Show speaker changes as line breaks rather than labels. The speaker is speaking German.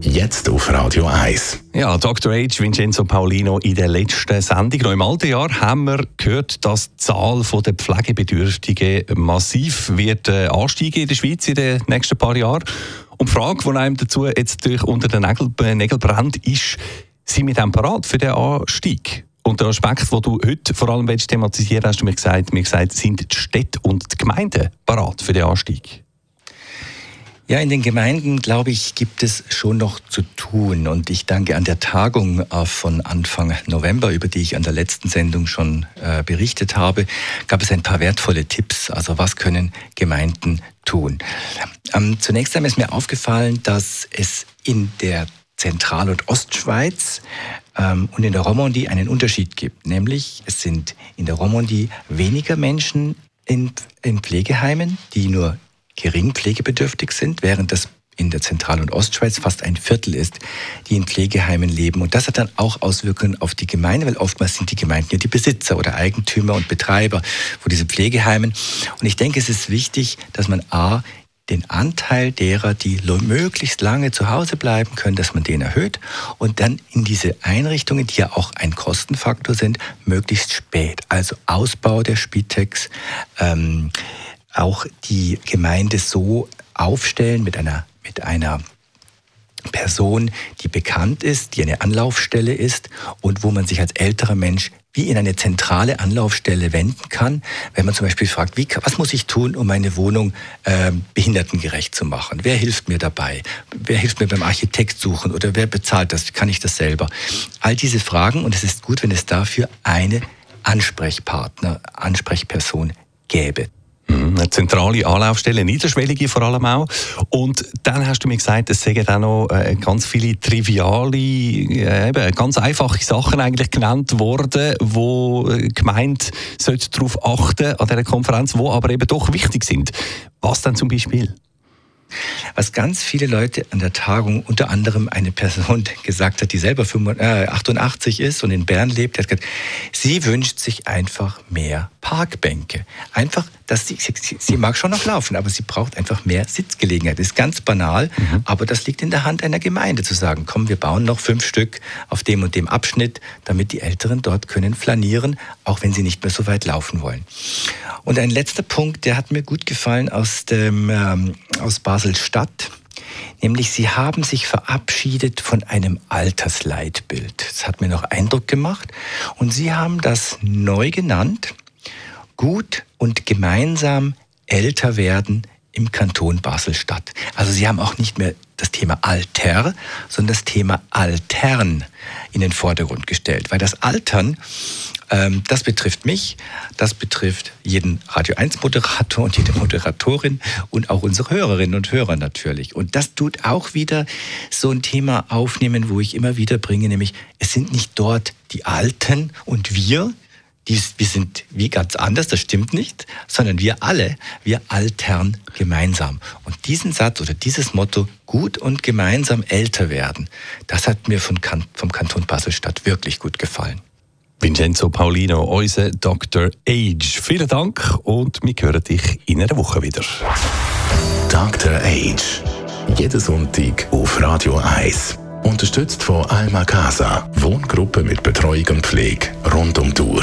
Jetzt auf Radio 1.
Ja, Dr. H. Vincenzo Paulino in der letzten Sendung. Noch im alten Jahr haben wir gehört, dass die Zahl der Pflegebedürftigen massiv wird äh, ansteigen in der Schweiz in den nächsten paar Jahren. Und die Frage, die einem dazu jetzt durch unter den Nägeln, äh, brennt, ist, sind wir dann parat für den Anstieg? Und der Aspekt, den du heute vor allem willst, hast du mir gesagt, mir gesagt, sind die Städte und die Gemeinden parat für den Anstieg?
Ja, in den Gemeinden, glaube ich, gibt es schon noch zu tun. Und ich danke an der Tagung äh, von Anfang November, über die ich an der letzten Sendung schon äh, berichtet habe, gab es ein paar wertvolle Tipps. Also was können Gemeinden tun? Ähm, zunächst einmal ist mir aufgefallen, dass es in der Zentral- und Ostschweiz ähm, und in der Romandie einen Unterschied gibt. Nämlich es sind in der Romandie weniger Menschen in, in Pflegeheimen, die nur gering pflegebedürftig sind, während das in der Zentral- und Ostschweiz fast ein Viertel ist, die in Pflegeheimen leben. Und das hat dann auch Auswirkungen auf die Gemeinde, weil oftmals sind die Gemeinden ja die Besitzer oder Eigentümer und Betreiber von diesen Pflegeheimen. Und ich denke, es ist wichtig, dass man A, den Anteil derer, die möglichst lange zu Hause bleiben können, dass man den erhöht und dann in diese Einrichtungen, die ja auch ein Kostenfaktor sind, möglichst spät. Also Ausbau der Spitex, ähm, auch die Gemeinde so aufstellen mit einer, mit einer Person, die bekannt ist, die eine Anlaufstelle ist und wo man sich als älterer Mensch wie in eine zentrale Anlaufstelle wenden kann, wenn man zum Beispiel fragt, wie, was muss ich tun, um meine Wohnung äh, behindertengerecht zu machen? Wer hilft mir dabei? Wer hilft mir beim Architekt suchen oder wer bezahlt das? Kann ich das selber? All diese Fragen und es ist gut, wenn es dafür eine Ansprechpartner, Ansprechperson gäbe.
Mhm, eine zentrale Anlaufstelle, niederschwellige vor allem auch. Und dann hast du mir gesagt, es seien auch noch äh, ganz viele triviale, äh, eben, ganz einfache Sachen eigentlich genannt worden, wo die Gemeinde darauf achten an dieser Konferenz, die aber eben doch wichtig sind. Was denn zum Beispiel?
Was ganz viele Leute an der Tagung, unter anderem eine Person gesagt hat, die selber 88 ist und in Bern lebt, hat gesagt, sie wünscht sich einfach mehr Parkbänke. Einfach, dass sie, sie, sie mag schon noch laufen, aber sie braucht einfach mehr Sitzgelegenheit. Das ist ganz banal, mhm. aber das liegt in der Hand einer Gemeinde zu sagen, komm, wir bauen noch fünf Stück auf dem und dem Abschnitt, damit die Älteren dort können flanieren, auch wenn sie nicht mehr so weit laufen wollen. Und ein letzter Punkt, der hat mir gut gefallen aus, dem, ähm, aus Basel-Stadt. Nämlich, sie haben sich verabschiedet von einem Altersleitbild. Das hat mir noch Eindruck gemacht. Und sie haben das neu genannt, gut und gemeinsam älter werden im Kanton Basel-Stadt. Also sie haben auch nicht mehr das Thema Alter, sondern das Thema Altern in den Vordergrund gestellt. Weil das Altern ähm, das betrifft mich, das betrifft jeden Radio 1 Moderator und jede Moderatorin und auch unsere Hörerinnen und Hörer natürlich. Und das tut auch wieder so ein Thema aufnehmen, wo ich immer wieder bringe, nämlich es sind nicht dort die Alten und wir, die, wir sind wie ganz anders, das stimmt nicht, sondern wir alle, wir altern gemeinsam. Und diesen Satz oder dieses Motto, gut und gemeinsam älter werden, das hat mir von, vom Kanton Basel-Stadt wirklich gut gefallen.
Vincenzo Paulino, unser Dr. Age. Vielen Dank und wir hören dich in einer Woche wieder.
Dr. Age. Jeden Sonntag auf Radio 1. Unterstützt von Alma Casa. Wohngruppe mit Betreuung und Pflege rund um Tour.